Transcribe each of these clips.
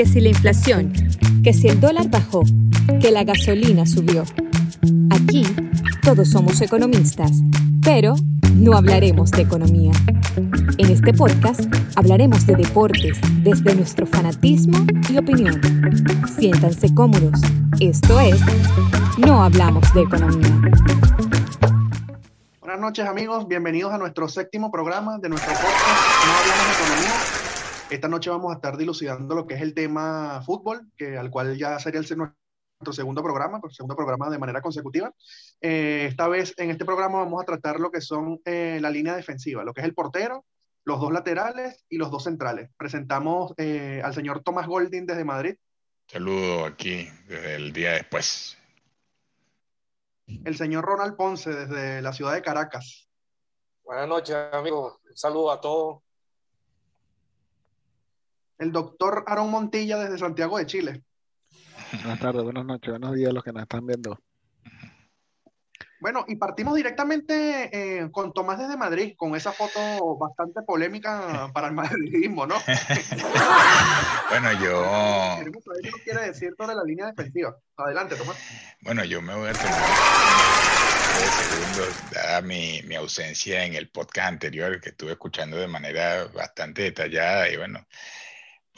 que si la inflación, que si el dólar bajó, que la gasolina subió. Aquí todos somos economistas, pero no hablaremos de economía. En este podcast hablaremos de deportes desde nuestro fanatismo y opinión. Siéntanse cómodos. Esto es No Hablamos de Economía. Buenas noches amigos, bienvenidos a nuestro séptimo programa de nuestro podcast No Hablamos de Economía. Esta noche vamos a estar dilucidando lo que es el tema fútbol, que, al cual ya sería el, nuestro segundo programa, nuestro segundo programa de manera consecutiva. Eh, esta vez en este programa vamos a tratar lo que son eh, la línea defensiva, lo que es el portero, los dos laterales y los dos centrales. Presentamos eh, al señor Tomás Golding desde Madrid. Saludo aquí desde el día después. El señor Ronald Ponce desde la ciudad de Caracas. Buenas noches, amigos. Un saludo a todos el doctor Aaron Montilla desde Santiago de Chile. Buenas tardes, buenas noches, buenos días a los que nos están viendo. Bueno, y partimos directamente eh, con Tomás desde Madrid, con esa foto bastante polémica para el madridismo, ¿no? bueno, yo... Queremos saber qué quiere decir sobre la línea defensiva. Adelante, Tomás. Bueno, yo me voy a tomar segundos, dada mi, mi ausencia en el podcast anterior que estuve escuchando de manera bastante detallada y bueno,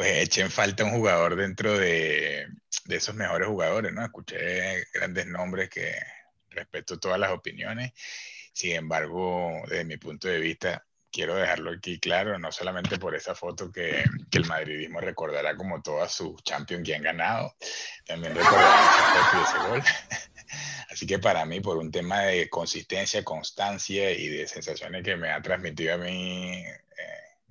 pues eché en falta un jugador dentro de, de, esos mejores jugadores, ¿no? Escuché grandes nombres que respeto todas las opiniones. Sin embargo, desde mi punto de vista, quiero dejarlo aquí claro, no solamente por esa foto que, que el madridismo recordará como todas sus champions que han ganado, también recordará y ese gol. Así que para mí, por un tema de consistencia, constancia y de sensaciones que me ha transmitido a mí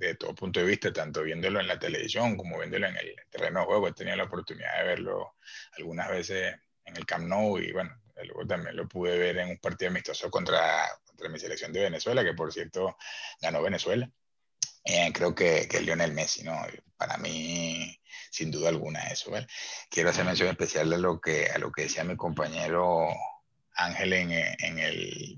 de todo punto de vista, tanto viéndolo en la televisión como viéndolo en el terreno de juego. He tenido la oportunidad de verlo algunas veces en el Camp Nou y bueno, luego también lo pude ver en un partido amistoso contra, contra mi selección de Venezuela, que por cierto ganó Venezuela. Eh, creo que, que Lionel Messi, ¿no? Para mí, sin duda alguna, eso. ¿vale? Quiero hacer mención especial a lo que, a lo que decía mi compañero Ángel en, en el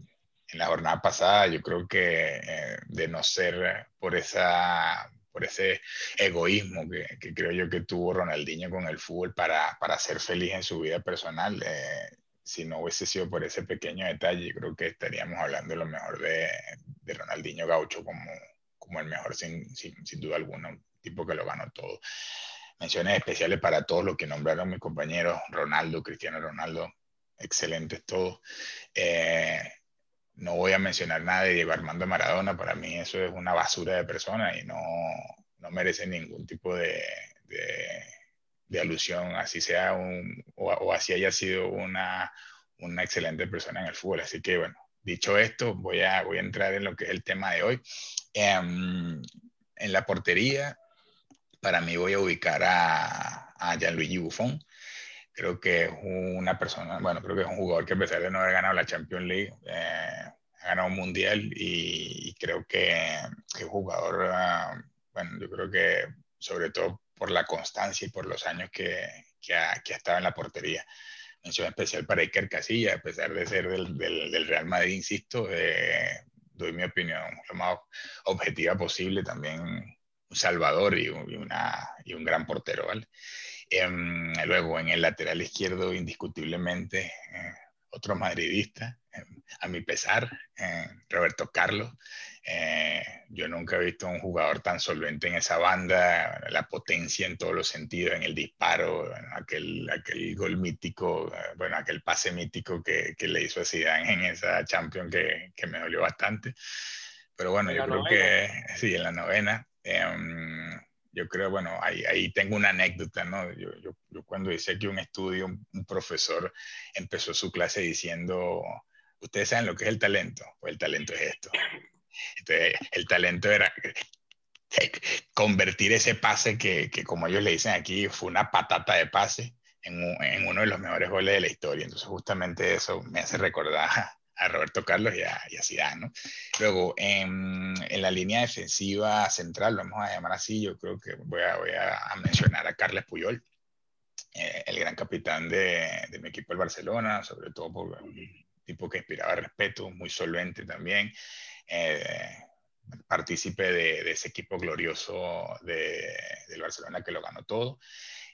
en la jornada pasada, yo creo que eh, de no ser por, esa, por ese egoísmo que, creo yo que tuvo Ronaldinho con el fútbol para, para ser feliz en su vida personal, eh, si no hubiese sido por ese pequeño detalle, yo creo que estaríamos hablando lo mejor de, Ronaldinho Gaucho como, como el mejor sin, sin, sin, duda alguna, un tipo que lo ganó todo. Menciones especiales para todos los que nombraron mis compañeros, Ronaldo, Cristiano Ronaldo, excelentes todos. Eh, no voy a mencionar nada de Diego Armando Maradona, para mí eso es una basura de persona y no, no merece ningún tipo de, de, alusión, así sea un, o, así haya sido una, una excelente persona en el fútbol. Así que bueno, dicho esto, voy a, voy a entrar en lo que es el tema de hoy. Um, en la portería, para mí voy a ubicar a, a Gianluigi Buffon creo que es una persona, bueno, creo que es un jugador que a pesar de no haber ganado la Champions League, eh, ha ganado un mundial y, creo que, que jugador, uh, bueno, yo creo que sobre todo por la constancia y por los años que, que, ha, que ha estado en la portería. Mención especial para Iker Casillas, a pesar de ser del, del, del Real Madrid, insisto, eh, doy mi opinión lo más objetiva posible, también un salvador y, y, una, y un gran portero, ¿vale? Eh, luego en el lateral izquierdo, indiscutiblemente, eh, otro madridista, eh, a mi pesar, eh, Roberto Carlos. Eh, yo nunca he visto un jugador tan solvente en esa banda, la potencia en todos los sentidos, en el disparo, aquel, aquel gol mítico, bueno, aquel pase mítico que, que, le hizo a Zidane en esa Champions que, que me dolió bastante. Pero bueno, yo creo novena. que sí, en la novena. Eh, yo creo, bueno, ahí, ahí tengo una anécdota, ¿no? Yo, yo, yo cuando hice aquí un estudio, un, un, profesor empezó su clase diciendo, ustedes saben lo que es el talento, pues el talento es esto. Entonces, el talento era convertir ese pase que, que como ellos le dicen aquí, fue una patata de pase en, en uno de los mejores goles de la historia. Entonces, justamente eso me hace recordar a Roberto Carlos y a, y Zidane, ¿no? Luego, en, en, la línea defensiva central, lo vamos a llamar así, yo creo que voy a, mencionar a Carles Puyol, eh, el gran capitán de, mi equipo, el Barcelona, sobre todo por un tipo que inspiraba respeto, muy solvente también, eh, partícipe de, ese equipo glorioso de, del Barcelona que lo ganó todo.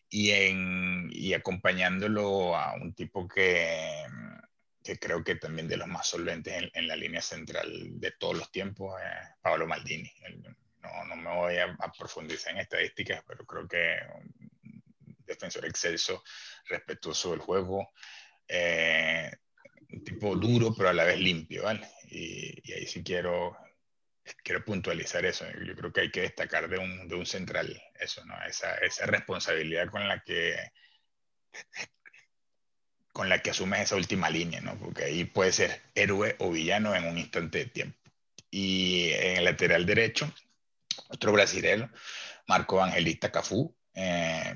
y acompañándolo a un tipo que, creo que también de los más solventes en, la línea central de todos los tiempos, es Pablo Maldini. No, no me voy a, profundizar en estadísticas, pero creo que un defensor excelso, respetuoso del juego, eh, un tipo duro, pero a la vez limpio, ¿vale? Y, ahí sí quiero, quiero puntualizar eso. Yo creo que hay que destacar de un, de un central eso, ¿no? Esa, esa responsabilidad con la que con la que asumes esa última línea, ¿no? Porque ahí puede ser héroe o villano en un instante de tiempo. Y en el lateral derecho, otro brasileño, Marco Angelista Cafú, eh,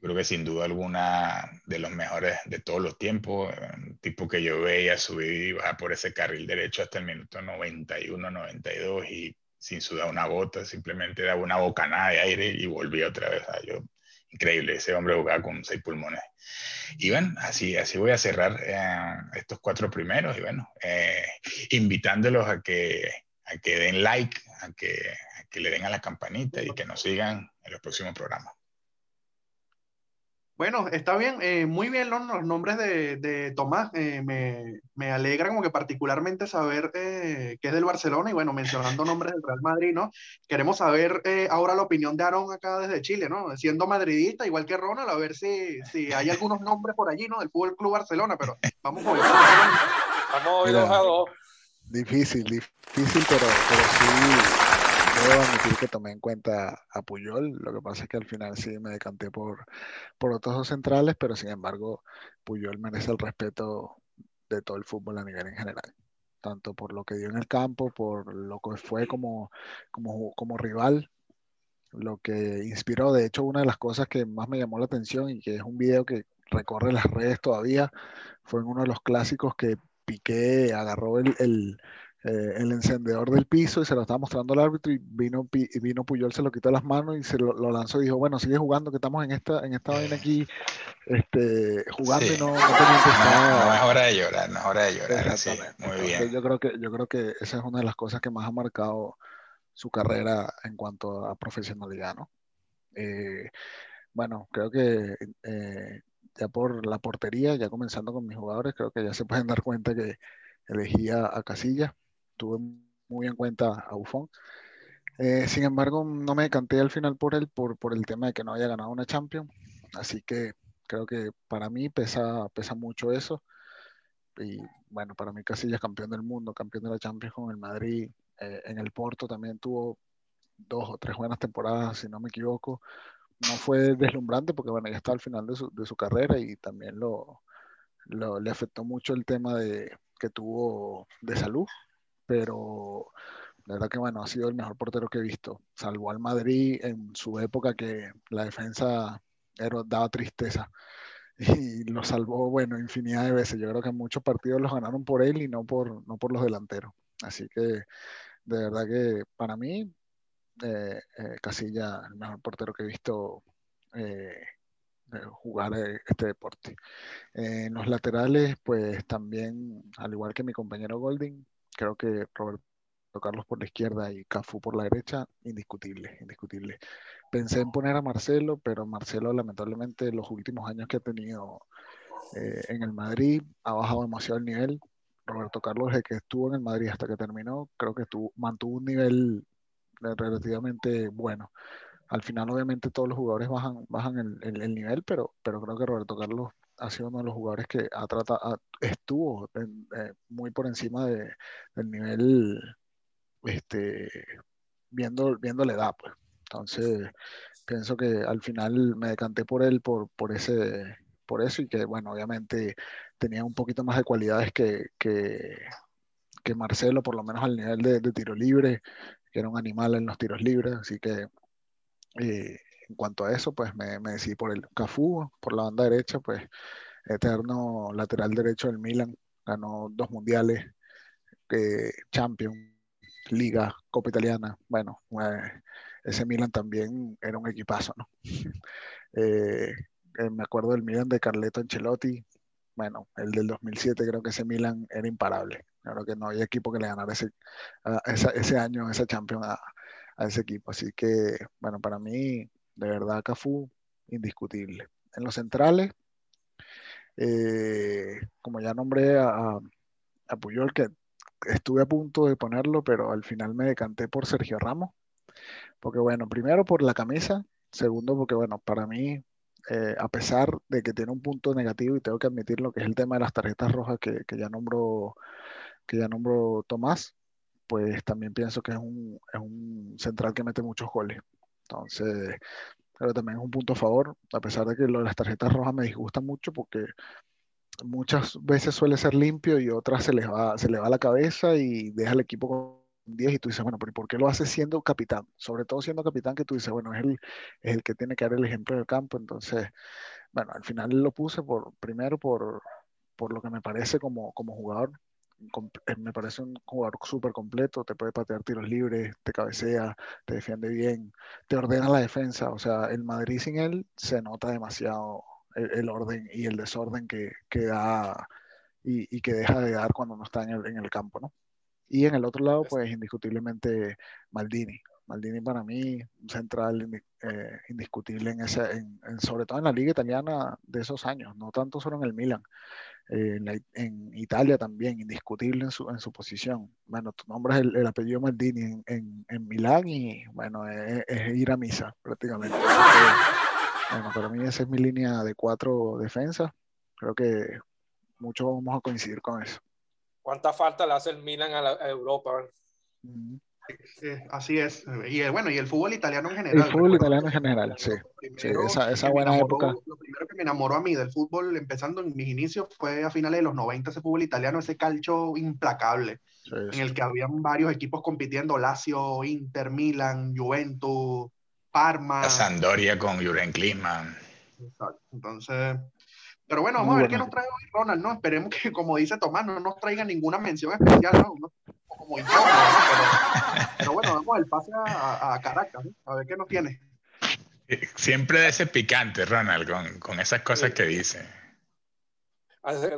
creo que sin duda alguna de los mejores de todos los tiempos, un tipo que yo veía subir y bajar por ese carril derecho hasta el minuto 91, 92 y sin sudar una gota, simplemente daba una bocanada de aire y volvía otra vez. yo, increíble, ese hombre jugaba con seis pulmones. Y bueno, así, así voy a cerrar eh, estos cuatro primeros y bueno, eh, invitándolos a que, a que den like, a que, a que le den a la campanita y que nos sigan en los próximos programas. Bueno, está bien, eh, muy bien los, los nombres de, de Tomás. Eh, me, me, alegra como que particularmente saber eh, que es del Barcelona y bueno, mencionando nombres del Real Madrid, ¿no? Queremos saber ahora la opinión de Aaron acá desde Chile, ¿no? Siendo madridista, igual que Ronald, a ver si, si hay algunos nombres por allí, ¿no? Del Fútbol Club Barcelona, pero vamos a ver. Vamos a Difícil, difícil, pero, pero sí debo admitir que tomé en cuenta a Puyol, lo que pasa es que al final sí me decanté por, por otros dos centrales, pero sin embargo Puyol merece el respeto de todo el fútbol a nivel en general, tanto por lo que dio en el campo, por lo que fue como, como, como rival, lo que inspiró, de hecho una de las cosas que más me llamó la atención y que es un video que recorre las redes todavía, fue en uno de los clásicos que Piqué agarró el eh, el encendedor del piso y se lo estaba mostrando al árbitro y vino, vino Puyol, se lo quitó las manos y se lo, lanzó y dijo, bueno, sigue jugando, que estamos en esta, en esta vaina aquí, este, jugando y no, no, no, es hora de llorar, no es hora de llorar, sí, muy bien. Yo creo, que, yo creo que esa es una de las cosas que más ha marcado su carrera en cuanto a profesionalidad, ¿no? Eh, bueno, creo que eh, ya por la portería, ya comenzando con mis jugadores, creo que ya se pueden dar cuenta que elegía a Casilla tuve muy en cuenta a Buffon. Eh, sin embargo, no me decanté al final por él por, por el tema de que no haya ganado una Champions. Así que creo que para mí pesa, pesa mucho eso. Y bueno, para mí Casillas campeón del mundo, campeón de la Champions con el Madrid. Eh, en el Porto también tuvo dos o tres buenas temporadas, si no me equivoco. No fue deslumbrante porque bueno, ya está al final de su, de su carrera y también lo, lo, le afectó mucho el tema de, que tuvo de salud pero la verdad que bueno, ha sido el mejor portero que he visto. Salvó al Madrid en su época que la defensa era, daba tristeza. Y lo salvó, bueno, infinidad de veces. Yo creo que muchos partidos los ganaron por él y no por, no por los delanteros. Así que de verdad que para mí, eh, eh, Casilla, el mejor portero que he visto eh, jugar este deporte. en los laterales, pues también, al igual que mi compañero Golding, creo que Roberto Carlos por la izquierda y Cafú por la derecha, indiscutible, indiscutible. Pensé en poner a Marcelo, pero Marcelo lamentablemente los últimos años que ha tenido eh, en el Madrid ha bajado demasiado el nivel. Roberto Carlos, desde que estuvo en el Madrid hasta que terminó, creo que estuvo, mantuvo un nivel eh, relativamente bueno. Al final, obviamente, todos los jugadores bajan, bajan el, el nivel, pero, pero creo que Roberto Carlos ha sido uno de los jugadores que ha tratado, estuvo eh, muy por encima de, del nivel, este, viendo, viendo la edad, pues. Entonces, pienso que al final me decanté por él por, por, ese, por eso y que, bueno, obviamente tenía un poquito más de cualidades que, que, que Marcelo, por lo menos al nivel de, tiro libre, que era un animal en los tiros libres, así que eh, en cuanto a eso, pues me, me, decidí por el Cafú, por la banda derecha, pues eterno lateral derecho del Milan, ganó dos mundiales, eh, Champions, Liga, Copa Italiana, bueno, eh, ese Milan también era un equipazo, ¿no? Eh, me acuerdo del Milan de Carleto Ancelotti, bueno, el del 2007 creo que ese Milan era imparable, creo que no había equipo que le ganara ese, ese año, esa Champions a, a ese equipo, así que, bueno, para mí de verdad Cafú indiscutible. los centrales, eh, como ya nombré a, a Puyol, que estuve a punto de ponerlo, pero al final me decanté por Sergio Ramos. Porque bueno, primero por la camisa, segundo porque bueno, para mí, eh, a pesar de que tiene un punto negativo y tengo que admitirlo, que es el tema de las tarjetas rojas que, ya nombró que ya nombró Tomás, pues también pienso que es un, es un central que mete muchos goles. Entonces, pero también es un punto a favor, a pesar de que lo de las tarjetas rojas me disgusta mucho porque muchas veces suele ser limpio y otras se le va, se le va la cabeza y deja el equipo con 10 y tú dices, bueno, pero ¿por qué lo hace siendo capitán? Sobre todo siendo capitán que tú dices, bueno, es el, es el que tiene que dar el ejemplo del campo. Entonces, bueno, al final lo puse por, primero por, por lo que me parece como, como jugador. Eh, me parece un jugador súper completo, te puede patear tiros libres, te cabecea, te defiende bien, te ordena la defensa. O sea, el Madrid sin él se nota demasiado el, orden y el desorden que, que da y, y, que deja de dar cuando no está en el, en el campo, ¿no? Y en el otro lado, pues indiscutiblemente Maldini. Maldini para mí, un central eh, indiscutible en ese, en, sobre todo en la liga italiana de esos años, no tanto solo en el Milan, eh, en, Italia también, indiscutible en su, en su posición. Bueno, tu nombres el, el apellido Maldini en, en, Milán y bueno, es, es, ir a misa prácticamente. Bueno, para mí esa es mi línea de cuatro defensas. Creo que muchos vamos a coincidir con eso. ¿Cuánta falta le hace el Milan a, Europa? Así es. Y eh, bueno, y el fútbol italiano en general. El fútbol italiano en general, sí. esa, esa buena época. Lo primero que me enamoró a mí del fútbol, empezando en mis inicios, fue a finales de los 90, ese fútbol italiano, ese calcio implacable, en el que habían varios equipos compitiendo, Lazio, Inter, Milan, Juventus, Parma. La Sandoria con Jurgen Klinsmann. Exacto. Entonces, pero bueno, vamos a ver qué nos trae hoy Ronald, ¿no? Esperemos que, como dice Tomás, no nos traiga ninguna mención especial, ¿no? Como incómodo, ¿no? Pero, bueno, vamos al pase a, Caracas, ¿no? A ver qué nos tiene. Siempre ese picante, Ronald, con, con esas cosas que dice.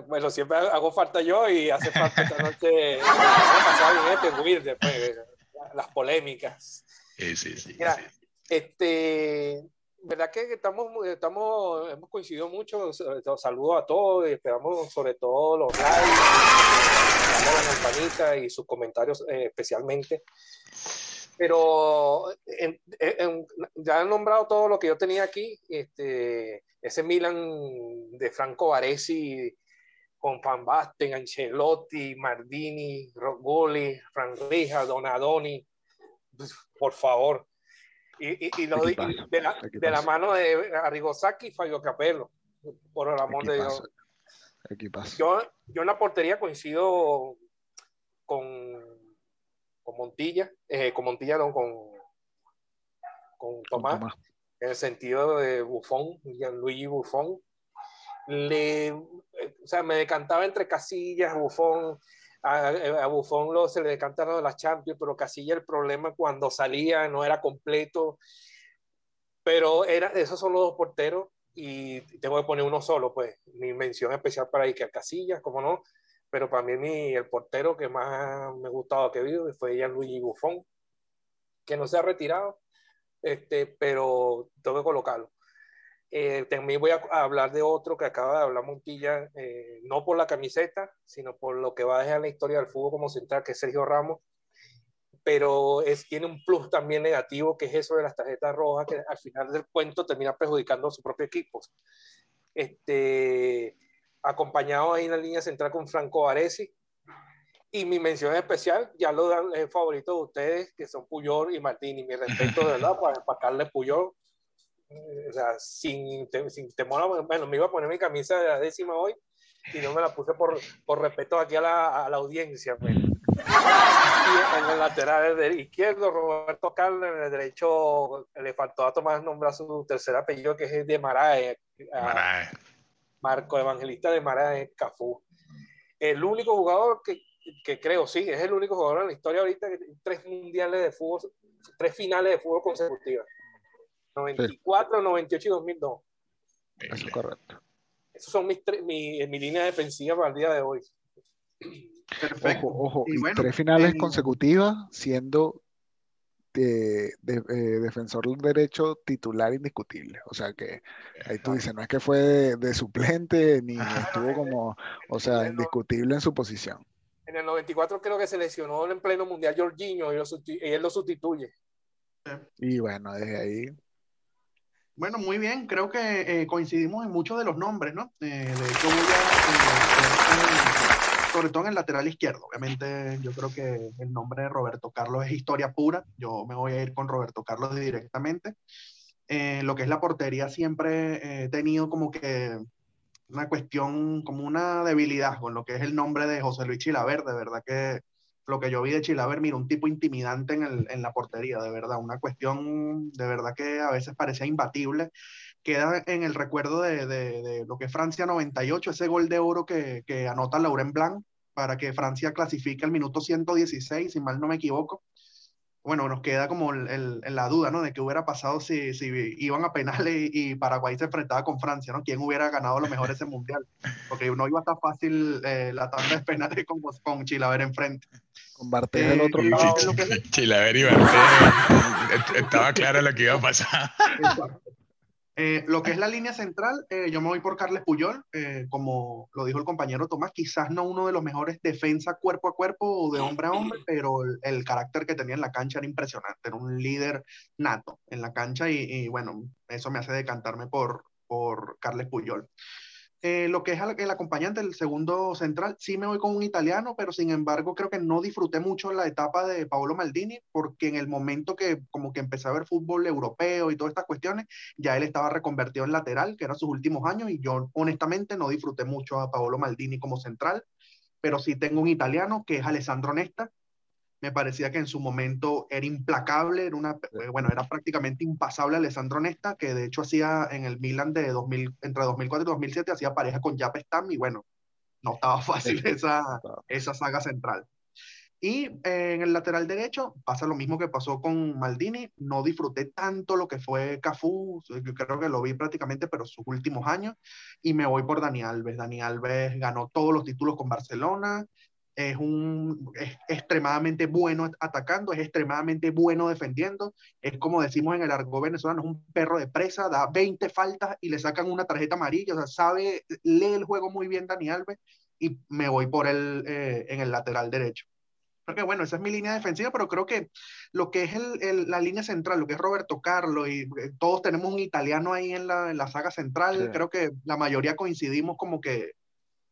Bueno, siempre hago falta yo y hace falta esta noche pasar bien este después, las polémicas. Sí, sí, sí. Mira, este, verdad que estamos, estamos, hemos coincidido mucho. Saludos a todos y esperamos sobre todo los likes, la campanita y sus comentarios eh, especialmente. Pero ya han nombrado todo lo que yo tenía aquí. Este, ese Milan de Franco Baresi con Van Basten, Ancelotti, Mardini, Rogoli, Rija, Donadoni. Por favor, y, y, lo, de, la, de, la, mano de Arrigosaki y Fabio Capello, por el amor de Dios. Yo, yo en la portería coincido con, con Montilla, eh, con Montilla, no, con, con Tomás, en el sentido de Buffon, Gianluigi Buffon. Le, o sea, me decantaba entre Casillas, Buffon, a, Buffon lo, se le decantaron las Champions, pero Casilla el problema cuando salía no era completo. Pero era, esos son los dos porteros y tengo que poner uno solo, pues mi mención especial para Iker Casillas, como no, pero para mí el portero que más me gustaba que vi fue Luigi Buffon, que no se ha retirado, este, pero tengo que colocarlo. Eh, también voy a hablar de otro que acaba de hablar Montilla, eh, no por la camiseta, sino por lo que va a dejar la historia del fútbol como central, que es Sergio Ramos, pero es, tiene un plus también negativo, que es eso de las tarjetas rojas, que al final del cuento termina perjudicando a su propio equipo. Este, acompañado ahí en la línea central con Franco Aresi, y mi mención especial, ya lo dan el favorito de ustedes, que son Puyol y Martín, y mi respeto de verdad para, Carles Puyol, o sea, sin, sin temor, bueno, me iba a poner mi camisa de la décima hoy y no me la puse por, por respeto aquí a la, a la audiencia. Pues. Y en el lateral del izquierdo, Roberto Carlos, en el derecho le faltó a Tomás nombrar su tercer apellido, que es de Marae. Marco Evangelista de Marae, Cafú. El único jugador que, que, creo, sí, es el único jugador en la historia ahorita que tiene tres mundiales de fútbol, tres finales de fútbol consecutivas. 94, 98 y 2002. Eso es correcto. Esas son mis mi, mi línea defensiva para el día de hoy. Perfecto. Ojo, ojo, y tres finales consecutivas siendo de, defensor derecho titular indiscutible. O sea que ahí tú dices, no es que fue de, suplente ni estuvo como, o sea, indiscutible en su posición. En el 94 creo que se lesionó en pleno mundial Jorginho y, él lo sustituye. Y bueno, desde ahí. Bueno, muy bien, creo que eh, coincidimos en muchos de los nombres, ¿no? Eh, de hecho, voy a, sobre todo en el lateral izquierdo. Obviamente, yo creo que el nombre de Roberto Carlos es historia pura. Yo me voy a ir con Roberto Carlos directamente. Eh, lo que es la portería siempre he tenido como que una cuestión, como una debilidad con lo que es el nombre de José Luis Chilaver. De verdad que lo que yo vi de Chilaver, mira, un tipo intimidante en, el, en la portería, de verdad. Una cuestión de verdad que a veces parecía imbatible queda en el recuerdo de, de, lo que es Francia 98, ese gol de oro que, que anota Laurent Blanc para que Francia clasifique al minuto 116, si mal no me equivoco. Bueno, nos queda como el, el, la duda, ¿no? De qué hubiera pasado si, si iban a penales y, Paraguay se enfrentaba con Francia, ¿no? ¿Quién hubiera ganado lo mejor ese mundial? Porque no iba a estar fácil eh, la tanda de penales con, con Chilaver enfrente. Con Bartés del otro eh, lado. Chilaver y Bartés. Estaba claro lo que iba a pasar. Exacto. Eh, lo que es la línea central, eh, yo me voy por Carles Puyol, eh, como lo dijo el compañero Tomás, quizás no uno de los mejores defensa cuerpo a cuerpo o de hombre a hombre, pero el, carácter que tenía en la cancha era impresionante, era un líder nato en la cancha y, y bueno, eso me hace decantarme por, por Carles Puyol. Eh, lo que es el acompañante, el segundo central, sí me voy con un italiano, pero sin embargo creo que no disfruté mucho la etapa de Paolo Maldini, porque en el momento que como que empecé a ver fútbol europeo y todas estas cuestiones, ya él estaba reconvertido en lateral, que eran sus últimos años, y yo honestamente no disfruté mucho a Paolo Maldini como central, pero sí tengo un italiano que es Alessandro Nesta, me parecía que en su momento era implacable, era una, eh, bueno, era prácticamente impasable Alessandro Nesta, que de hecho hacía en el Milan de 2000, entre 2004 y 2007, hacía pareja con Jape Stam y bueno, no estaba fácil esa, esa saga central. Y eh, en el lateral derecho pasa lo mismo que pasó con Maldini, no disfruté tanto lo que fue Cafú, yo creo que lo vi prácticamente, pero sus últimos años, y me voy por Dani Alves. Dani Alves ganó todos los títulos con Barcelona, es, un, es extremadamente bueno atacando, es extremadamente bueno defendiendo, es como decimos en el argot venezolano, es un perro de presa, da 20 faltas y le sacan una tarjeta amarilla, o sea, sabe, lee el juego muy bien Dani Alves y me voy por él eh, en el lateral derecho. Porque bueno, esa es mi línea defensiva, pero creo que lo que es el, la línea central, lo que es Roberto Carlos, y eh, todos tenemos un italiano ahí en la, en la saga central, creo que la mayoría coincidimos como que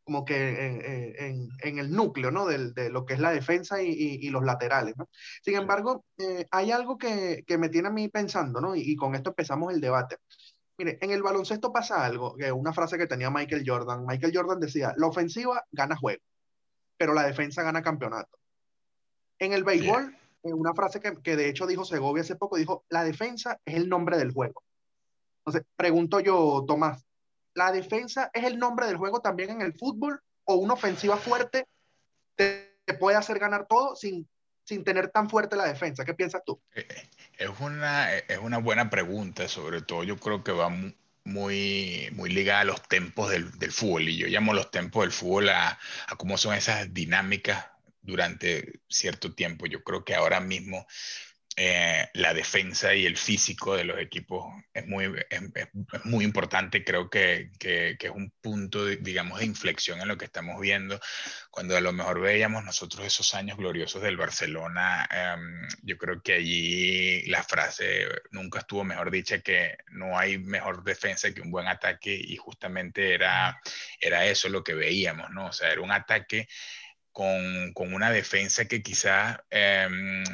como que en, en, el núcleo, ¿no? De, de, lo que es la defensa y, y, los laterales, ¿no? Sin embargo, eh, hay algo que, que, me tiene a mí pensando, ¿no? Y, y, con esto empezamos el debate. Mire, en el baloncesto pasa algo, que una frase que tenía Michael Jordan. Michael Jordan decía, la ofensiva gana juego, pero la defensa gana campeonato. En el béisbol, una frase que, que de hecho dijo Segovia hace poco, dijo, la defensa es el nombre del juego. Entonces, pregunto yo, Tomás, la defensa es el nombre del juego también en el fútbol o una ofensiva fuerte te, puede hacer ganar todo sin, sin tener tan fuerte la defensa. ¿Qué piensas tú? Eh, es una, es una buena pregunta, sobre todo yo creo que va muy, muy ligada a los tempos del, del fútbol y yo llamo los tempos del fútbol a, a cómo son esas dinámicas durante cierto tiempo. Yo creo que ahora mismo eh, la defensa y el físico de los equipos es muy, es, muy importante. Creo que, que, es un punto, digamos, de inflexión en lo que estamos viendo. Cuando a lo mejor veíamos nosotros esos años gloriosos del Barcelona, em, yo creo que allí la frase nunca estuvo mejor dicha que no hay mejor defensa que un buen ataque y justamente era, era eso lo que veíamos, ¿no? O sea, era un ataque con, con una defensa que quizás... Em,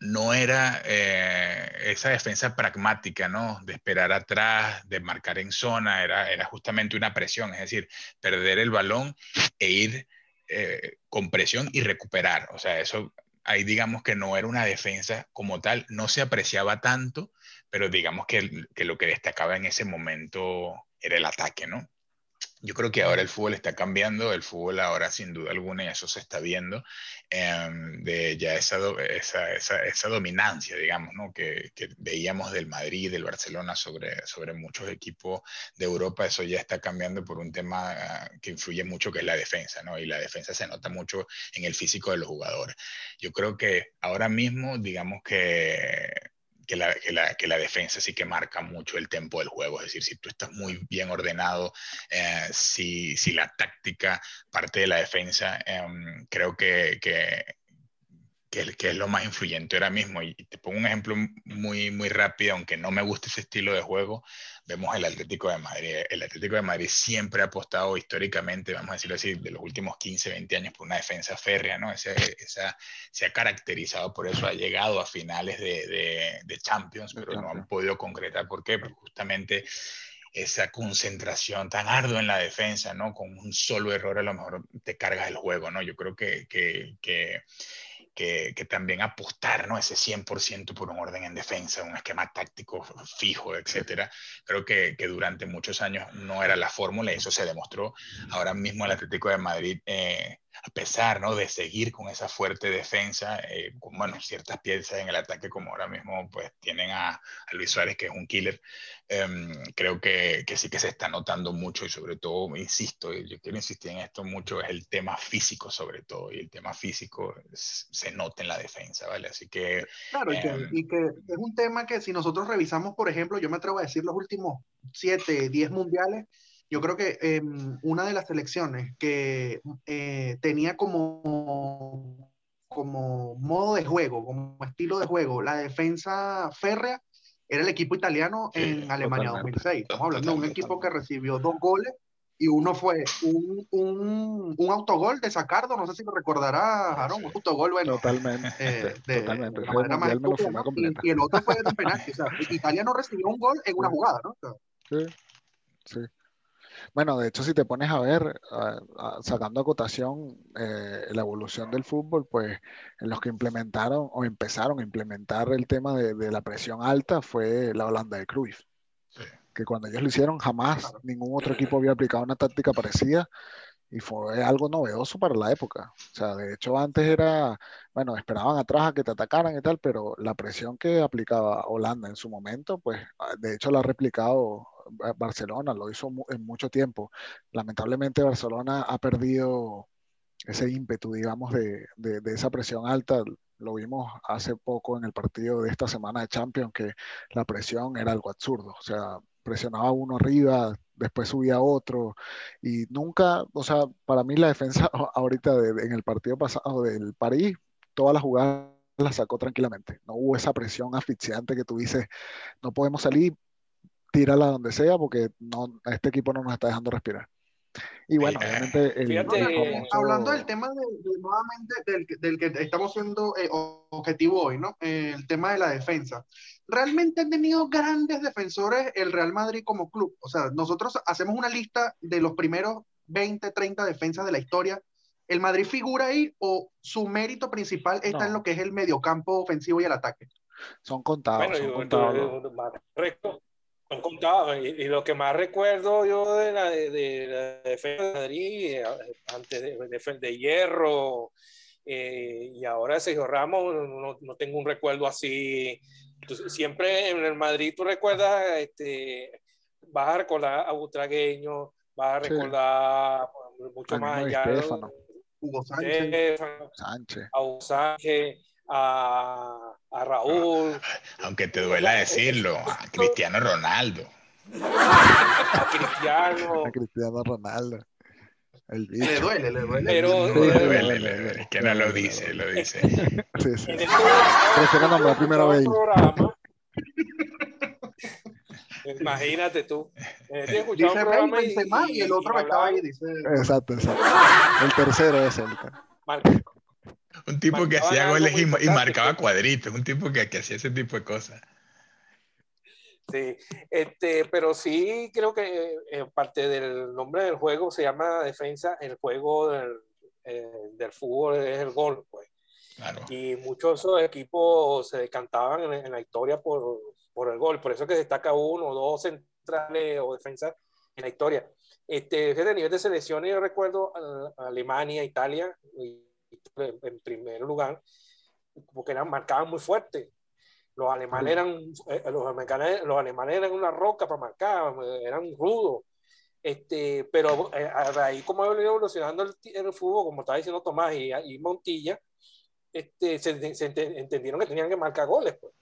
no era eh, esa defensa pragmática, ¿no? De esperar atrás, de marcar en zona, era, era justamente una presión, es decir, perder el balón e ir eh, con presión y recuperar. O sea, eso ahí digamos que no era una defensa como tal, no se apreciaba tanto, pero digamos que, que lo que destacaba en ese momento era el ataque, ¿no? Yo creo que ahora el fútbol está cambiando, el fútbol ahora sin duda alguna, y eso se está viendo, em, de ya esa, esa, esa, esa dominancia, digamos, ¿no? que, que, veíamos del Madrid, del Barcelona sobre, sobre muchos equipos de Europa, eso ya está cambiando por un tema ah, que influye mucho, que es la defensa, ¿no? y la defensa se nota mucho en el físico de los jugadores. Yo creo que ahora mismo, digamos que que la, que, la, que la, defensa sí que marca mucho el tempo del juego. Es decir, si tú estás muy bien ordenado, eh, si, si, la táctica parte de la defensa, eh, creo que, que, es lo más influyente ahora mismo. Y te pongo un ejemplo muy, muy rápido, aunque no me guste ese estilo de juego, vemos el Atlético de Madrid. El Atlético de Madrid siempre ha apostado históricamente, vamos a decirlo así, de los últimos 15, 20 años por una defensa férrea, ¿no? Esa, esa se ha caracterizado por eso, ha llegado a finales de, de, de Champions, pero no han podido concretar. ¿Por qué? Porque justamente esa concentración tan ardua en la defensa, ¿no? Con un solo error a lo mejor te cargas el juego, ¿no? Yo creo que, que, que que, también apostar ¿no? ese 100% por un orden en defensa, un esquema táctico fijo, etcétera. Creo que, que durante muchos años no era la fórmula y eso se demostró. Ahora mismo el Atlético de Madrid eh, a pesar ¿no? de seguir con esa fuerte defensa, eh, con bueno, ciertas piezas en el ataque, como ahora mismo pues, tienen a, a Luis Suárez, que es un killer, eh, creo que, que, sí que se está notando mucho y sobre todo, insisto, yo quiero insistir en esto mucho, es el tema físico sobre todo, y el tema físico se nota en la defensa, ¿vale? Así que... Claro, y, que, em, y que es un tema que si nosotros revisamos, por ejemplo, yo me atrevo a decir los últimos 7, 10 mundiales, yo creo que eh, una de las selecciones que eh, tenía como, como modo de juego, como estilo de juego, la defensa férrea, era el equipo italiano en Alemania 2006. Estamos hablando de un equipo que recibió dos goles y uno fue un, un, un, autogol de Sacardo, no sé si lo recordará, Aaron, un autogol, bueno. Totalmente. Eh, de, totalmente. De manera más estúpida, ¿no? y, y, el otro fue de un penalti. O sea, Italia no recibió un gol en una jugada, ¿no? O sea, sí, sí. Bueno, de hecho, si te pones a ver, sacando acotación eh, la evolución del fútbol, pues en los que implementaron o empezaron a implementar el tema de, la presión alta fue la Holanda de Cruyff. Que cuando ellos lo hicieron, jamás ningún otro equipo había aplicado una táctica parecida y fue algo novedoso para la época. O sea, de hecho antes era, bueno, esperaban atrás a que te atacaran y tal, pero la presión que aplicaba Holanda en su momento, pues de hecho la ha replicado Barcelona, lo hizo en mucho tiempo. Lamentablemente Barcelona ha perdido ese ímpetu, digamos, de, de, esa presión alta. Lo vimos hace poco en el partido de esta semana de Champions, que la presión era algo absurdo. O sea, presionaba uno arriba, después subía otro, y nunca, o sea, para mí la defensa ahorita en el partido pasado del París, todas las jugadas las sacó tranquilamente. No hubo esa presión asfixiante que tú dices, no podemos salir, tírala donde sea porque no, este equipo no nos está dejando respirar. Y bueno, obviamente. El, Fíjate, Hablando del tema de, nuevamente del, del, que estamos siendo eh, objetivo hoy, ¿no? el tema de la defensa. Realmente han tenido grandes defensores el Real Madrid como club. O sea, nosotros hacemos una lista de los primeros 20, 30 defensas de la historia. ¿El Madrid figura ahí o su mérito principal está no. en lo que es el mediocampo ofensivo y el ataque? Son contados. Bueno, son yo, contados. Yo, yo, han contado, y, y, lo que más recuerdo yo de la, de, de la defensa de Madrid, eh, antes de, de, de Hierro, eh, y ahora Sergio Ramos, no, no, tengo un recuerdo así. Entonces, siempre en el Madrid tú recuerdas, este, vas a recordar a Butragueño, vas a recordar sí. mucho más allá. Hugo Sánchez. Sánchez. A Hugo Sánchez a, a Raúl. Aunque te duela decirlo, a Cristiano Ronaldo. A Cristiano. A Cristiano Ronaldo. Le duele, le duele. Pero, le duele, le duele. Es que no lo dice, lo dice. Sí, sí. Cristiano la primera vez. Programa, Imagínate tú. Dice Rey Benzema y, y el otro me estaba ahí. Dice... Exacto, exacto. El tercero es el. Un tipo que hacía goles y, y, marcaba cuadritos, un tipo que, que, hacía ese tipo de cosas. Sí, este, pero sí creo que eh, parte del nombre del juego se llama defensa, el juego del, eh, del fútbol es el gol, pues. Claro. Y muchos de esos equipos se decantaban en, en, la historia por, por el gol, por eso que destaca uno o dos centrales o defensas en la historia. Este, desde nivel de selecciones, yo recuerdo a, Alemania, Italia, en primer lugar, porque eran, marcaban muy fuerte. Los alemanes eran, eh, los, alemanes, los alemanes eran una roca para marcar, eran rudos. Este, pero eh, ahí como ha venido evolucionando el, el, fútbol, como estaba diciendo Tomás y, y Montilla, este, se, se entendieron que tenían que marcar goles. Pues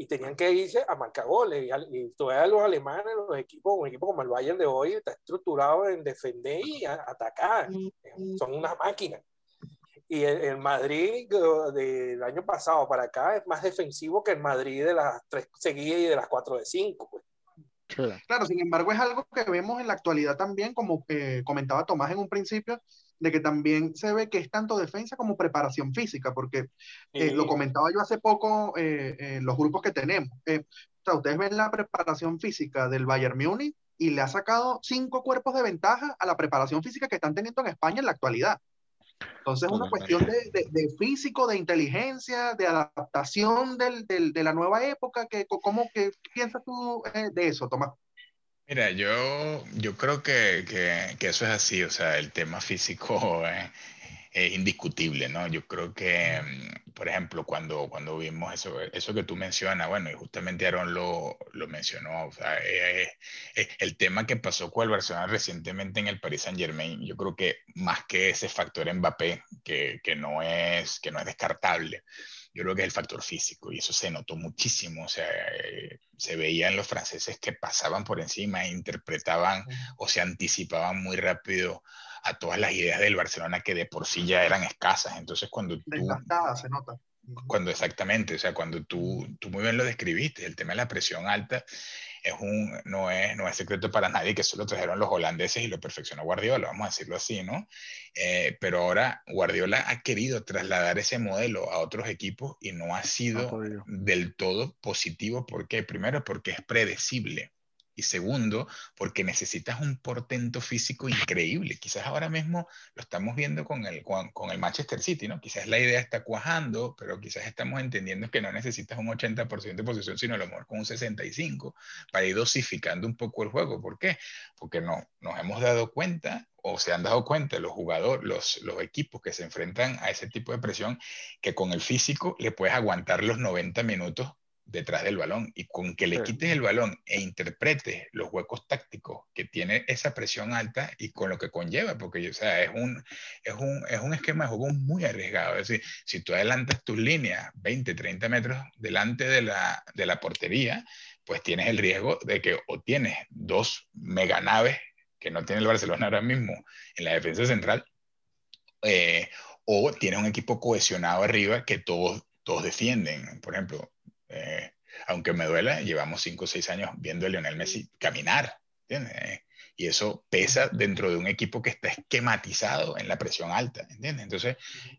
y tenían que irse a marcar goles. Y, todavía los alemanes, los equipos, un equipo como el Bayern de hoy, está estructurado en defender y atacar. Son unas máquinas. Y el, Madrid del año pasado para acá es más defensivo que el Madrid de las tres seguidas y de las cuatro de cinco. Pues. Claro, sin embargo, es algo que vemos en la actualidad también, como eh, comentaba Tomás en un principio, de que también se ve que es tanto defensa como preparación física, porque eh, lo comentaba yo hace poco eh, en los grupos que tenemos. o sea, ustedes ven la preparación física del Bayern Múnich y le ha sacado cinco cuerpos de ventaja a la preparación física que están teniendo en España en la actualidad. Entonces es una cuestión de, de, físico, de inteligencia, de adaptación del, del, de la nueva época. Que, ¿Cómo que, piensas tú de eso, Tomás? Mira, yo, yo creo que, que, que, eso es así, o sea, el tema físico es, indiscutible, ¿no? Yo creo que, por ejemplo, cuando, cuando vimos eso, eso que tú mencionas, bueno, y justamente Aaron lo, lo mencionó, o sea, el tema que pasó con el Barcelona recientemente en el Paris Saint Germain, yo creo que más que ese factor Mbappé, que, que, no, es, que no es descartable, yo creo que es el factor físico y eso se notó muchísimo, o sea, eh, se veían los franceses que pasaban por encima e interpretaban o se anticipaban muy rápido a todas las ideas del Barcelona que de por sí ya eran escasas, entonces cuando tú... se nota. Cuando exactamente, o sea, cuando tú, tú muy bien lo describiste, el tema de la presión alta, es un, no, es, no es secreto para nadie que eso lo trajeron los holandeses y lo perfeccionó Guardiola, vamos a decirlo así, ¿no? Eh, pero ahora Guardiola ha querido trasladar ese modelo a otros equipos y no ha sido del todo positivo. ¿Por qué? Primero, porque es predecible. Y segundo, porque necesitas un portento físico increíble. Quizás ahora mismo lo estamos viendo con el, con, el Manchester City, ¿no? Quizás la idea está cuajando, pero quizás estamos entendiendo que no necesitas un 80% de posición, sino a lo mejor con un 65% para ir dosificando un poco el juego. ¿Por qué? Porque no, nos hemos dado cuenta o se han dado cuenta los jugadores, los, los equipos que se enfrentan a ese tipo de presión, que con el físico le puedes aguantar los 90 minutos detrás del balón y con que le quites el balón e interpretes los huecos tácticos que tiene esa presión alta y con lo que conlleva, porque o sea, es, un, es, un, es un esquema de juego muy arriesgado. Es decir, si tú adelantas tus líneas 20, 30 metros delante de la, de la portería, pues tienes el riesgo de que o tienes dos meganaves que no tiene el Barcelona ahora mismo en la defensa central, eh, o tienes un equipo cohesionado arriba que todos, todos defienden. Por ejemplo, eh, aunque me duela, llevamos 5 o 6 años viendo a Lionel Messi caminar, ¿entiendes? Y eso pesa dentro de un equipo que está esquematizado en la presión alta, ¿entiendes? Entonces,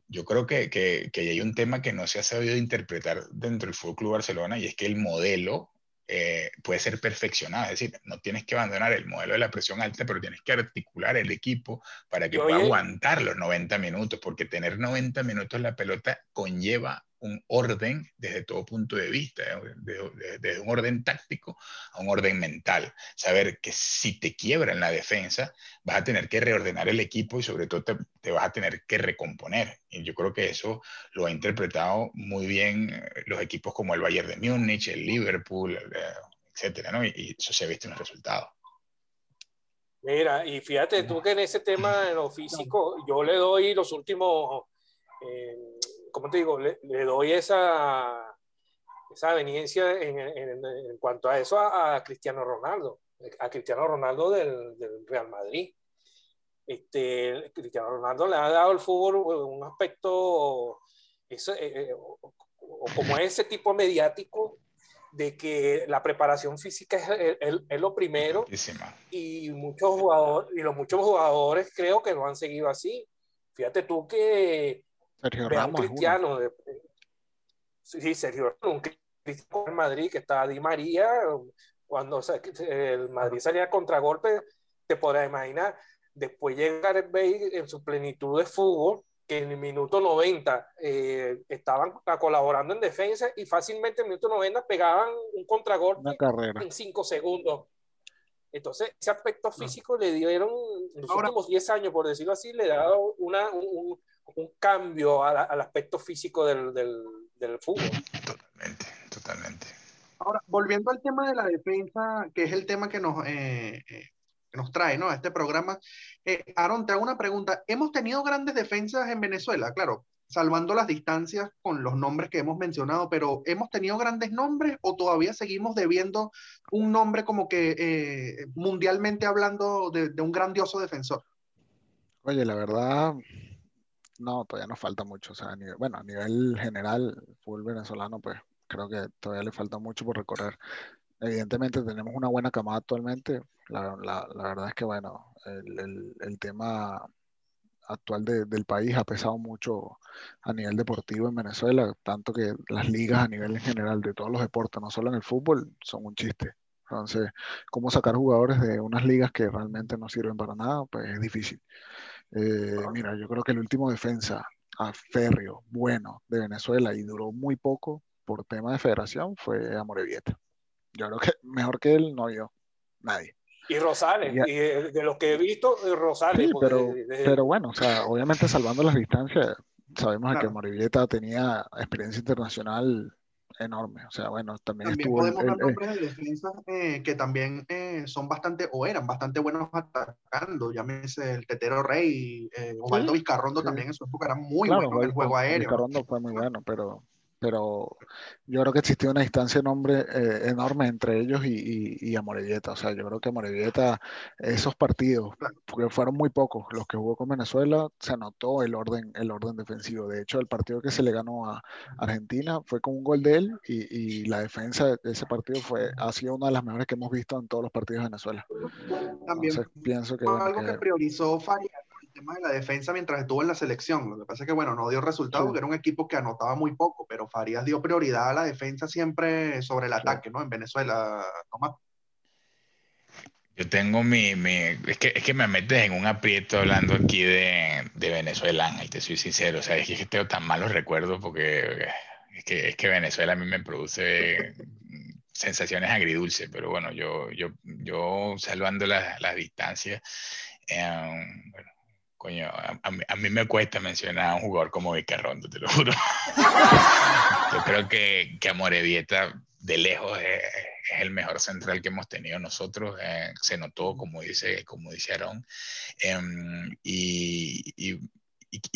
yo creo que, que, que hay un tema que no se ha sabido interpretar dentro del Fútbol Club Barcelona y es que el modelo eh, puede ser perfeccionado. Es decir, no tienes que abandonar el modelo de la presión alta, pero tienes que articular el equipo para que pueda aguantar los 90 minutos, porque tener 90 minutos la pelota conlleva un orden desde todo punto de vista, desde, un orden táctico a un orden mental. Saber que si te quiebra en la defensa, vas a tener que reordenar el equipo y sobre todo te, vas a tener que recomponer. Y yo creo que eso lo ha interpretado muy bien eh, los equipos como el Bayern de Múnich, el Liverpool, etcétera, ¿no? Y, eso se ha visto en los resultados. Mira, y fíjate tú que en ese tema de lo físico, yo le doy los últimos... Eh, como te digo, le, doy esa, esa aveniencia en, en, cuanto a eso a, Cristiano Ronaldo, a Cristiano Ronaldo del, del, Real Madrid. Este, Cristiano Ronaldo le ha dado al fútbol un aspecto, eso, eh, eh, como ese tipo mediático de que la preparación física es, es, lo primero y muchos jugadores y los muchos jugadores creo que lo han seguido así. Fíjate tú que Sergio Ramos. Cristiano. De, sí, Sergio un cristiano en Madrid que está Di María. Cuando el Madrid salía a contragolpe, te podrás imaginar. Después llega Gareth Bale en su plenitud de fútbol, que en el minuto 90 eh, estaban colaborando en defensa y fácilmente en el minuto 90 pegaban un contragolpe en 5 segundos. Entonces, ese aspecto físico le dieron, en los últimos 10 años, por decirlo así, le ha dado una, un, un cambio al aspecto físico del, del, del, fútbol. Totalmente, totalmente. Ahora, volviendo al tema de la defensa, que es el tema que nos, eh, eh, nos trae ¿no? a este programa, eh, Aaron, te hago una pregunta. ¿Hemos tenido grandes defensas en Venezuela? Claro, salvando las distancias con los nombres que hemos mencionado, pero ¿hemos tenido grandes nombres o todavía seguimos debiendo un nombre como que eh, mundialmente hablando de, un grandioso defensor? Oye, la verdad, no, todavía nos falta mucho. O sea, bueno, a nivel general, fútbol venezolano, pues creo que todavía le falta mucho por recorrer. Evidentemente tenemos una buena camada actualmente. La, verdad es que, bueno, el, el tema actual del país ha pesado mucho a nivel deportivo en Venezuela, tanto que las ligas a nivel en general de todos los deportes, no solo en el fútbol, son un chiste. Entonces, cómo sacar jugadores de unas ligas que realmente no sirven para nada, pues es difícil. Eh, mira, yo creo que el último defensa a férreo, bueno, de Venezuela y duró muy poco por tema de federación fue Amorevieta. Yo creo que mejor que él no vio nadie. Y Rosales, y, de, los que he visto, Rosales. Sí, pero, pero bueno, o sea, obviamente salvando las distancias, sabemos que Morivieta tenía experiencia internacional enorme. O sea, bueno, también, también estuvo. Podemos dar nombres de defensas eh, que también eh, son bastante, o eran bastante buenos atacando. Llámese el Tetero Rey, eh, Osvaldo Vizcarrondo también en su época era muy bueno en el juego aéreo. Vizcarrondo fue muy bueno, pero pero yo creo que existía una distancia enorme, eh, enorme entre ellos y, y, y O sea, yo creo que Amorevieta, esos partidos, porque fueron muy pocos los que jugó con Venezuela, se notó el orden, el orden defensivo. De hecho, el partido que se le ganó a Argentina fue con un gol de él y, y la defensa de ese partido fue, ha sido una de las mejores que hemos visto en todos los partidos de Venezuela. También pienso que, algo que, priorizó Faria tema de la defensa mientras estuvo en la selección. Lo que pasa es que, bueno, no dio resultado porque era un equipo que anotaba muy poco, pero Farías dio prioridad a la defensa siempre sobre el ataque, ¿no? En Venezuela, Tomás. Yo tengo mi, mi es, que, es que me metes en un aprieto hablando aquí de, de Venezuela, Ángel, te soy sincero. O sea, es que tengo tan malos recuerdos porque es que, es que Venezuela a mí me produce sensaciones agridulces, pero bueno, yo, yo, yo salvando las la distancias, eh, bueno, coño, a, mí, me cuesta mencionar a un jugador como Vicarrondo, te lo juro. Yo creo que, que Amorevieta de lejos es, el mejor central que hemos tenido nosotros. Eh, se notó, como dice, como dice Aaron. Em, y, y,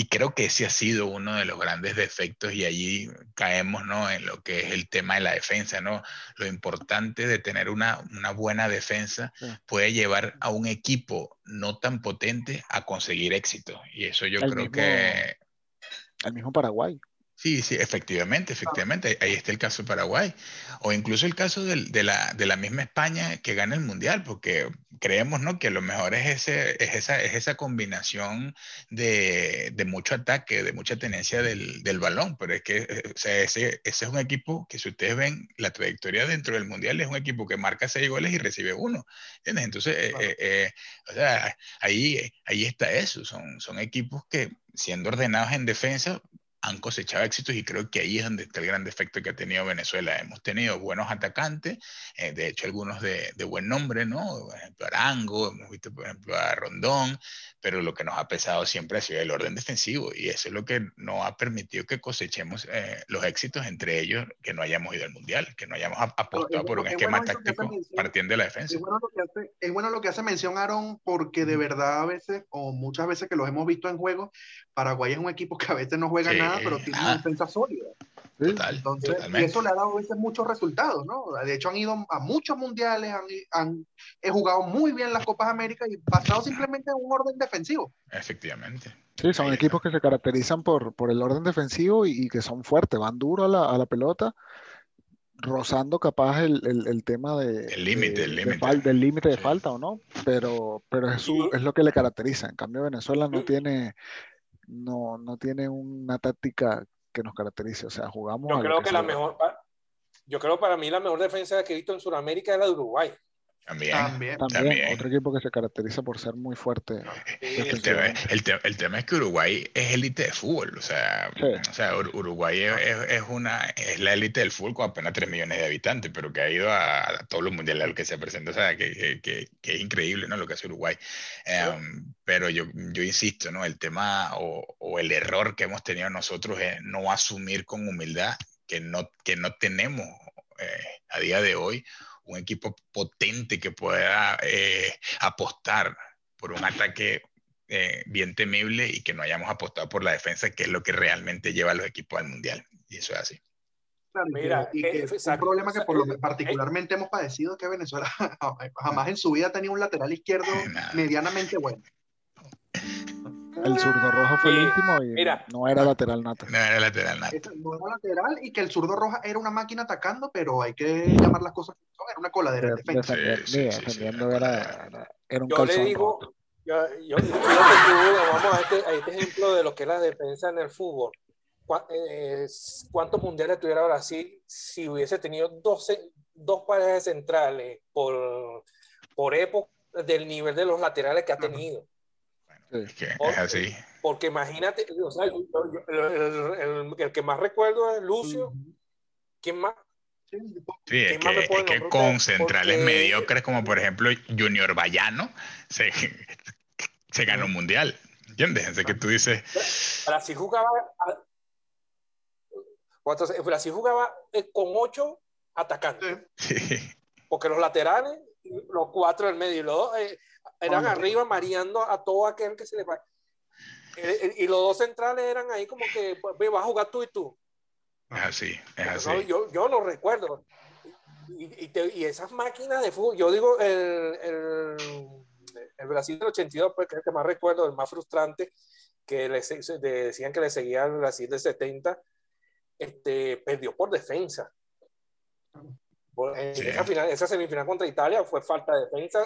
creo que ese ha sido uno de los grandes defectos y allí caemos ¿no? en lo que es el tema de la defensa. ¿no? Lo importante de tener una, una buena defensa puede llevar a un equipo no tan potente a conseguir éxito. Y eso yo creo que... El mismo Paraguay. Sí, sí, efectivamente, efectivamente. Ahí está el caso de Paraguay. O incluso el caso de, la, de, la, misma España que gana el Mundial, porque creemos ¿no? que lo mejor es, ese, es, esa, es esa combinación de, de mucho ataque, de mucha tenencia del, del balón. Pero es que eh, o sea, ese, ese, es un equipo que si ustedes ven la trayectoria dentro del Mundial, es un equipo que marca seis goles y recibe uno. ¿Entiendes? Entonces, eh, eh, o sea, ahí, ahí está eso. Son, son equipos que siendo ordenados en defensa, han cosechado éxitos y creo que ahí es donde está el gran defecto que ha tenido Venezuela. Hemos tenido buenos atacantes, eh, de hecho algunos de, de, buen nombre, ¿no? Por ejemplo, Arango, hemos visto por ejemplo a Rondón, pero lo que nos ha pesado siempre ha sido el orden defensivo y eso es lo que no ha permitido que cosechemos eh, los éxitos, entre ellos que no hayamos ido al Mundial, que no hayamos apostado por un esquema táctico partiendo de la defensa. Es bueno, lo que hace, es bueno lo que hace mención Aaron porque de verdad a veces, o muchas veces que los hemos visto en juego, Paraguay es un equipo que a veces no juega nada pero tiene una defensa sólida. Total, Entonces, y eso le ha dado a veces muchos resultados, ¿no? De hecho, han ido a muchos mundiales, han, han he jugado muy bien las Copas América y pasado simplemente en un orden defensivo. Efectivamente. Sí, son equipos que se caracterizan por, por el orden defensivo y, que son fuertes, van duro a la, a la pelota, rozando capaz el, el, el tema de, el límite, el límite. De del límite de falta o no, pero, pero es, es lo que le caracteriza. En cambio, Venezuela no tiene no, no tiene una táctica que nos caracterice. O sea, jugamos. Yo creo que, la mejor, yo creo para mí la mejor defensa que he visto en Sudamérica es la de Uruguay. También, también, Otro equipo que se caracteriza por ser muy fuerte. El tema, el, tema, es que Uruguay es élite de fútbol. O sea, o sea Uruguay es, una, es la élite del fútbol con apenas 3 millones de habitantes, pero que ha ido a, todos los mundiales a los que se presenta. O sea, que, que, que, es increíble ¿no? lo que hace Uruguay. Em, pero yo, yo insisto, ¿no? el tema o, o el error que hemos tenido nosotros es no asumir con humildad que no, que no tenemos eh, a día de hoy un equipo potente que pueda eh, apostar por un ataque eh, bien temible y que no hayamos apostado por la defensa, que es lo que realmente lleva a los equipos al mundial. Y eso es así. Mira, y que, un problema que por lo particularmente hemos padecido es que Venezuela jamás en su vida ha tenido un lateral izquierdo medianamente bueno. El zurdo rojo fue el último y no era lateral nata. No era lateral nata. No era lateral y que el zurdo roja era una máquina atacando, pero hay que llamar las cosas era una coladera de defensa. defendiendo era, era, un yo le digo, yo, yo, yo vamos a este, a este, ejemplo de lo que es la defensa en el fútbol. Eh, ¿Cuántos mundiales tuviera Brasil si hubiese tenido 12, dos paredes centrales por, por época del nivel de los laterales que ha tenido? Es que es así. Porque imagínate, o sea, el, el, que más recuerdo es Lucio. ¿Quién más? Sí, es que, con centrales mediocres como por ejemplo Junior Bayano se, se ganó un mundial. ¿Entiendes? Es que tú dices... Brasil jugaba... Brasil jugaba eh, con ocho atacantes. Porque los laterales, los cuatro del medio y los dos... Eh, eran arriba mareando a todo aquel que se le va. Eh, eh, y los dos centrales eran ahí como que pues, vas a jugar tú y tú. Es así, es así. yo, yo lo recuerdo. Y, y, esas máquinas de fútbol, yo digo, el, el, el Brasil del 82, pues, que es el que más recuerdo, el más frustrante, que le, decían que le seguía el Brasil del 70, este, perdió por defensa. Esa, semifinal contra Italia fue falta de defensa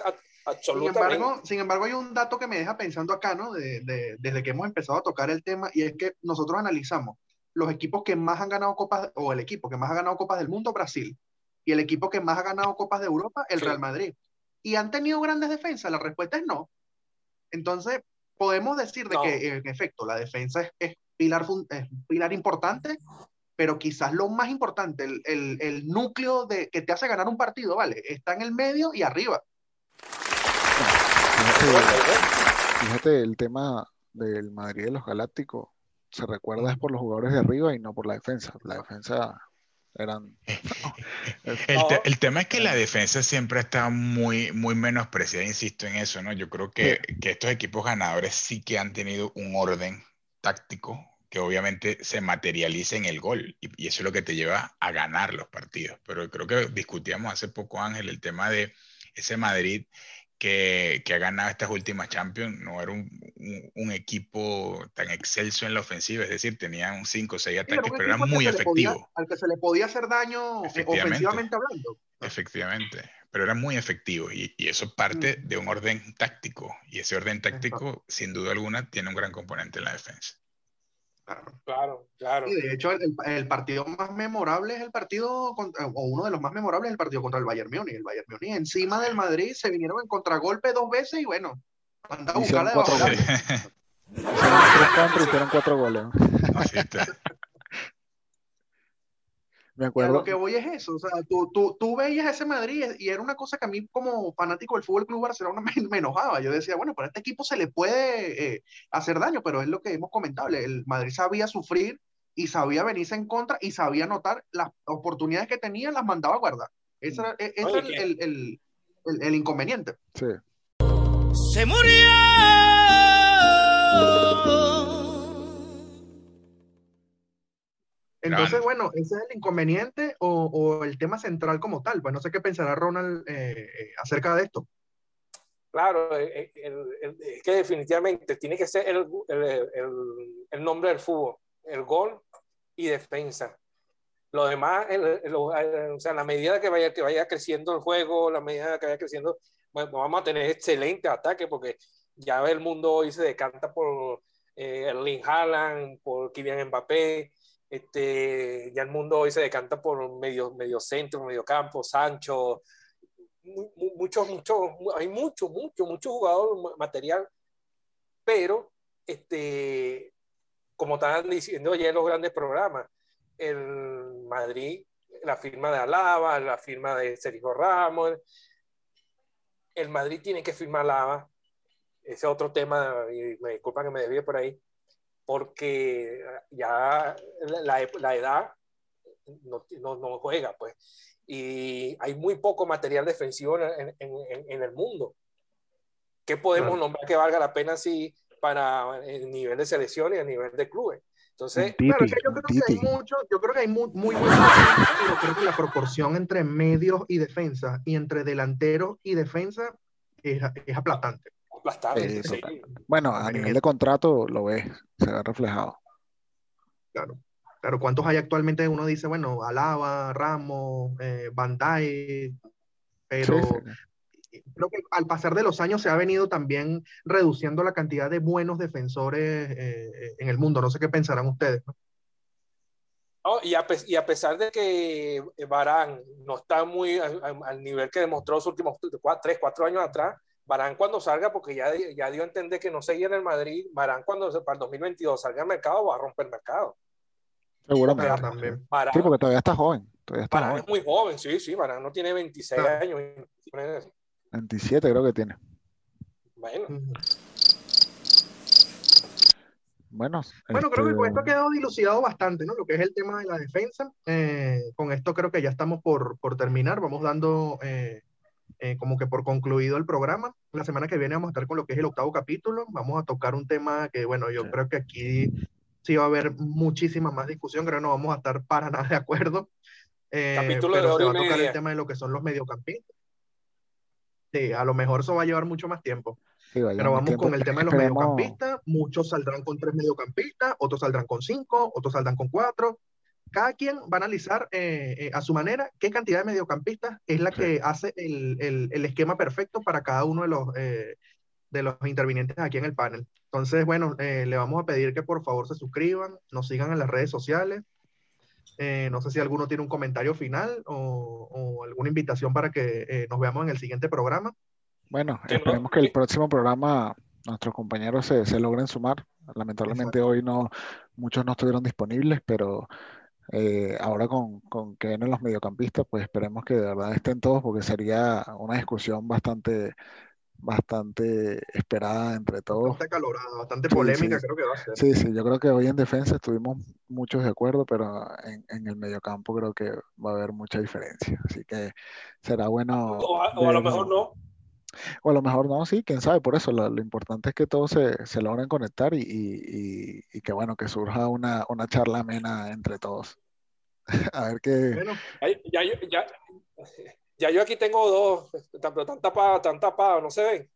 absolutamente. Sin embargo, sin embargo, hay un dato que me deja pensando acá, ¿no? De, de, desde que hemos empezado a tocar el tema, y es que nosotros analizamos los equipos que más han ganado copas, o el equipo que más ha ganado copas del mundo, Brasil, y el equipo que más ha ganado copas de Europa, el Real Madrid. ¿Y han tenido grandes defensas? La respuesta es no. Entonces, podemos decir de que, en efecto, la defensa es, es pilar, es pilar importante, pero quizás lo más importante, el, el, el, núcleo de, que te hace ganar un partido, ¿vale? Está en el medio y arriba. Fíjate, el tema del Madrid de los Galácticos se recuerda es por los jugadores de arriba y no por la defensa. La defensa eran... el, tema es que la defensa siempre está muy, muy menospreciada, insisto en eso, ¿no? Yo creo que, que estos equipos ganadores sí que han tenido un orden táctico que obviamente se materializa en el gol y, y, eso es lo que te lleva a ganar los partidos. Pero creo que discutíamos hace poco, Ángel, el tema de ese Madrid que, que, ha ganado estas últimas Champions no era un, un, equipo tan excelso en la ofensiva, es decir, tenían 5 o 6 ataques, pero era muy efectivo. al que se le podía hacer daño eh, ofensivamente hablando. Efectivamente, pero era muy efectivo y, y eso parte mm. de un orden táctico y ese orden táctico, sin duda alguna, tiene un gran componente en la defensa. Claro, claro. Y de hecho, el, el, partido más memorable es el partido, contra, o uno de los más memorables es el partido contra el Bayern Múnich. El Bayern Múnich encima del Madrid se vinieron en contragolpe dos veces y bueno, anda a buscarla de hicieron cuatro goles. Me acuerdo. lo que voy es eso, o sea, tú, tú, tú, veías ese Madrid y era una cosa que a mí como fanático del Fútbol Club Barcelona me, me enojaba. Yo decía, bueno, para este equipo se le puede eh, hacer daño, pero es lo que hemos comentado, el Madrid sabía sufrir y sabía venirse en contra y sabía notar las oportunidades que tenía, las mandaba a guardar. Ese era, ese Oye, el, el, el, el, inconveniente. Sí. Se murió. Entonces, bueno, ese es el inconveniente o, o, el tema central como tal. Pues no sé qué pensará Ronald eh, eh acerca de esto. Claro, es que definitivamente tiene que ser el, el, nombre del fútbol, el gol y defensa. Lo demás, o sea, la medida que vaya, que vaya creciendo el juego, la medida que vaya creciendo, bueno, vamos a tener excelente ataque porque ya el mundo hoy se decanta por eh, Erling Haaland, por Kylian Mbappé, este, ya el mundo hoy se decanta por medio, medio centro, medio campo, Sancho. muchos, muchos, hay mucho, mucho, mucho jugador material, pero este, como estaban diciendo ayer los grandes programas, el Madrid, la firma de Alaba, la firma de Sergio Ramos, el Madrid tiene que firmar Alaba, ese es otro tema, y me disculpan que me desvíe por ahí, porque ya la, la edad no, no, no, juega, pues. Y hay muy poco material defensivo en, en, en el mundo. ¿Qué podemos nombrar que valga la pena si para el nivel de selección y el nivel de clubes? Entonces, claro, yo, creo que hay mucho, yo creo que hay muy, muy pero creo que la proporción entre medios y defensa y entre delanteros y defensa es, es aplastante. Aplastante sí. Bueno, a nivel de contrato lo ves, se ve reflejado. Claro. Claro, ¿cuántos hay actualmente? Uno dice, bueno, Alaba, Ramos, eh, Bandai, pero creo que al pasar de los años se ha venido también reduciendo la cantidad de buenos defensores eh, en el mundo. No sé qué pensarán ustedes. y, a, pesar de que Barán no está muy al, nivel que demostró los últimos tres, cuatro años atrás, Barán cuando salga, porque ya, ya dio a entender que no seguía en el Madrid, Barán cuando para el 2022 salga al mercado va a romper el mercado. Seguramente. También. sí, porque todavía está joven. Todavía está joven. es muy joven, sí, sí. Barán no tiene 26 años. 27 creo que tiene. Bueno. Bueno, bueno creo que con esto ha quedado dilucidado bastante, ¿no? Lo que es el tema de la defensa. Eh, con esto creo que ya estamos por, por terminar. Vamos dando eh, eh, como que por concluido el programa. La semana que viene vamos a estar con lo que es el octavo capítulo. Vamos a tocar un tema que, bueno, yo creo que aquí sí va a haber muchísima más discusión, creo que no vamos a estar para nada de acuerdo. Eh, Capítulo pero se va a tocar el tema de lo que son los mediocampistas. Sí, a lo mejor eso va a llevar mucho más tiempo. pero vamos con el tema de los mediocampistas. Muchos saldrán con tres mediocampistas, otros saldrán con cinco, otros saldrán con cuatro. Cada quien va a analizar eh, eh, a su manera qué cantidad de mediocampistas es la que hace el, el, el, esquema perfecto para cada uno de los, de los intervinientes aquí en el panel. Entonces, bueno, eh, le vamos a pedir que por favor se suscriban, nos sigan en las redes sociales. Eh, no sé si alguno tiene un comentario final o, alguna invitación para que eh, nos veamos en el siguiente programa. Bueno, esperemos que el próximo programa nuestros compañeros se, se logren sumar. Lamentablemente hoy no, muchos no estuvieron disponibles, pero ahora con, con, que vienen los mediocampistas, pues esperemos que de verdad estén todos porque sería una discusión bastante bastante esperada entre todos. Bastante calorada, bastante polémica creo que va a ser. Sí, sí, yo creo que hoy en defensa estuvimos muchos de acuerdo, pero en, en el mediocampo creo que va a haber mucha diferencia. Así que será bueno. O a, lo mejor no. O a lo mejor no, sí, quién sabe, por eso lo, importante es que todos se, se logren conectar y, y, y, que bueno, que surja una, una charla amena entre todos. a ver qué... Bueno, ya, ya, ya yo aquí tengo dos, pero están tapados, están tapados, ¿no se ven?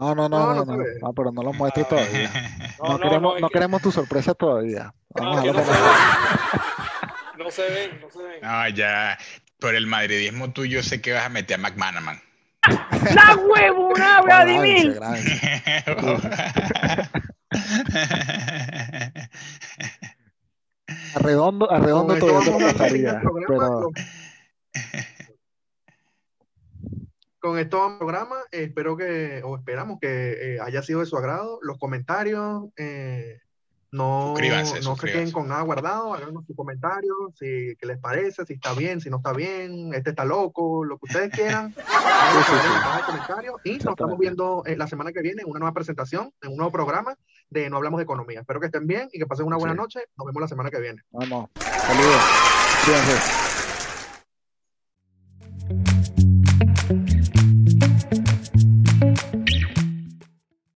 No, no, no, no, no, pero no los muestres todavía. No, queremos, no queremos tu sorpresa todavía. Vamos a no, se ven, no se ven. No, ya, por el madridismo tuyo sé que vas a meter a McManaman. ¡La huevona, Vladimir! arredondo, arredondo todo eso estaría, pero con esto vamos programa. espero que, o esperamos que eh, haya sido de su agrado. Los comentarios, eh, no, no se queden con nada guardado, háganos sus comentarios, si qué les parece, si está bien, si no está bien, este está loco, lo que ustedes quieran. comentarios y nos estamos viendo eh, la semana que viene en una nueva presentación, en un nuevo programa de No Hablamos de Economía. Espero que estén bien y que pasen una buena noche. Nos vemos la semana que viene. Vamos. Saludos. Cuídense.